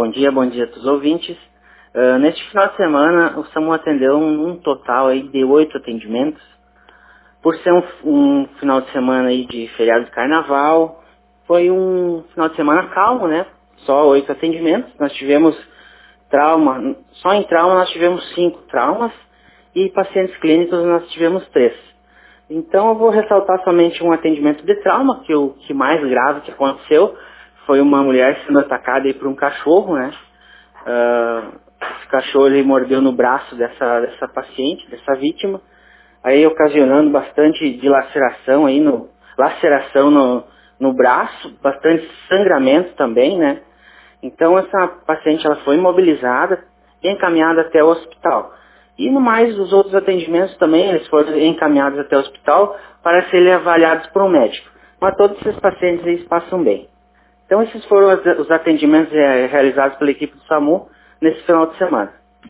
Bom dia, bom dia a todos os ouvintes. Uh, neste final de semana, o SAMU atendeu um, um, total aí de oito atendimentos. Por ser um, um, final de semana aí de feriado de carnaval, foi um final de semana calmo, né? Só oito atendimentos. Nós tivemos trauma, só em trauma nós tivemos cinco traumas e pacientes clínicos nós tivemos três. Então eu vou ressaltar somente um atendimento de trauma, que o que mais grave que aconteceu foi uma mulher sendo atacada aí por um cachorro, né? Uh, esse cachorro ele mordeu no braço dessa, dessa paciente, dessa vítima, aí ocasionando bastante dilaceração aí no laceração no, no braço, bastante sangramento também, né? Então essa paciente ela foi imobilizada e encaminhada até o hospital. E no mais, os outros atendimentos também, eles foram encaminhados até o hospital para serem avaliados por um médico. Mas todos esses pacientes eles passam bem. Então esses foram os atendimentos eh, realizados pela equipe do SAMU nesse final de semana.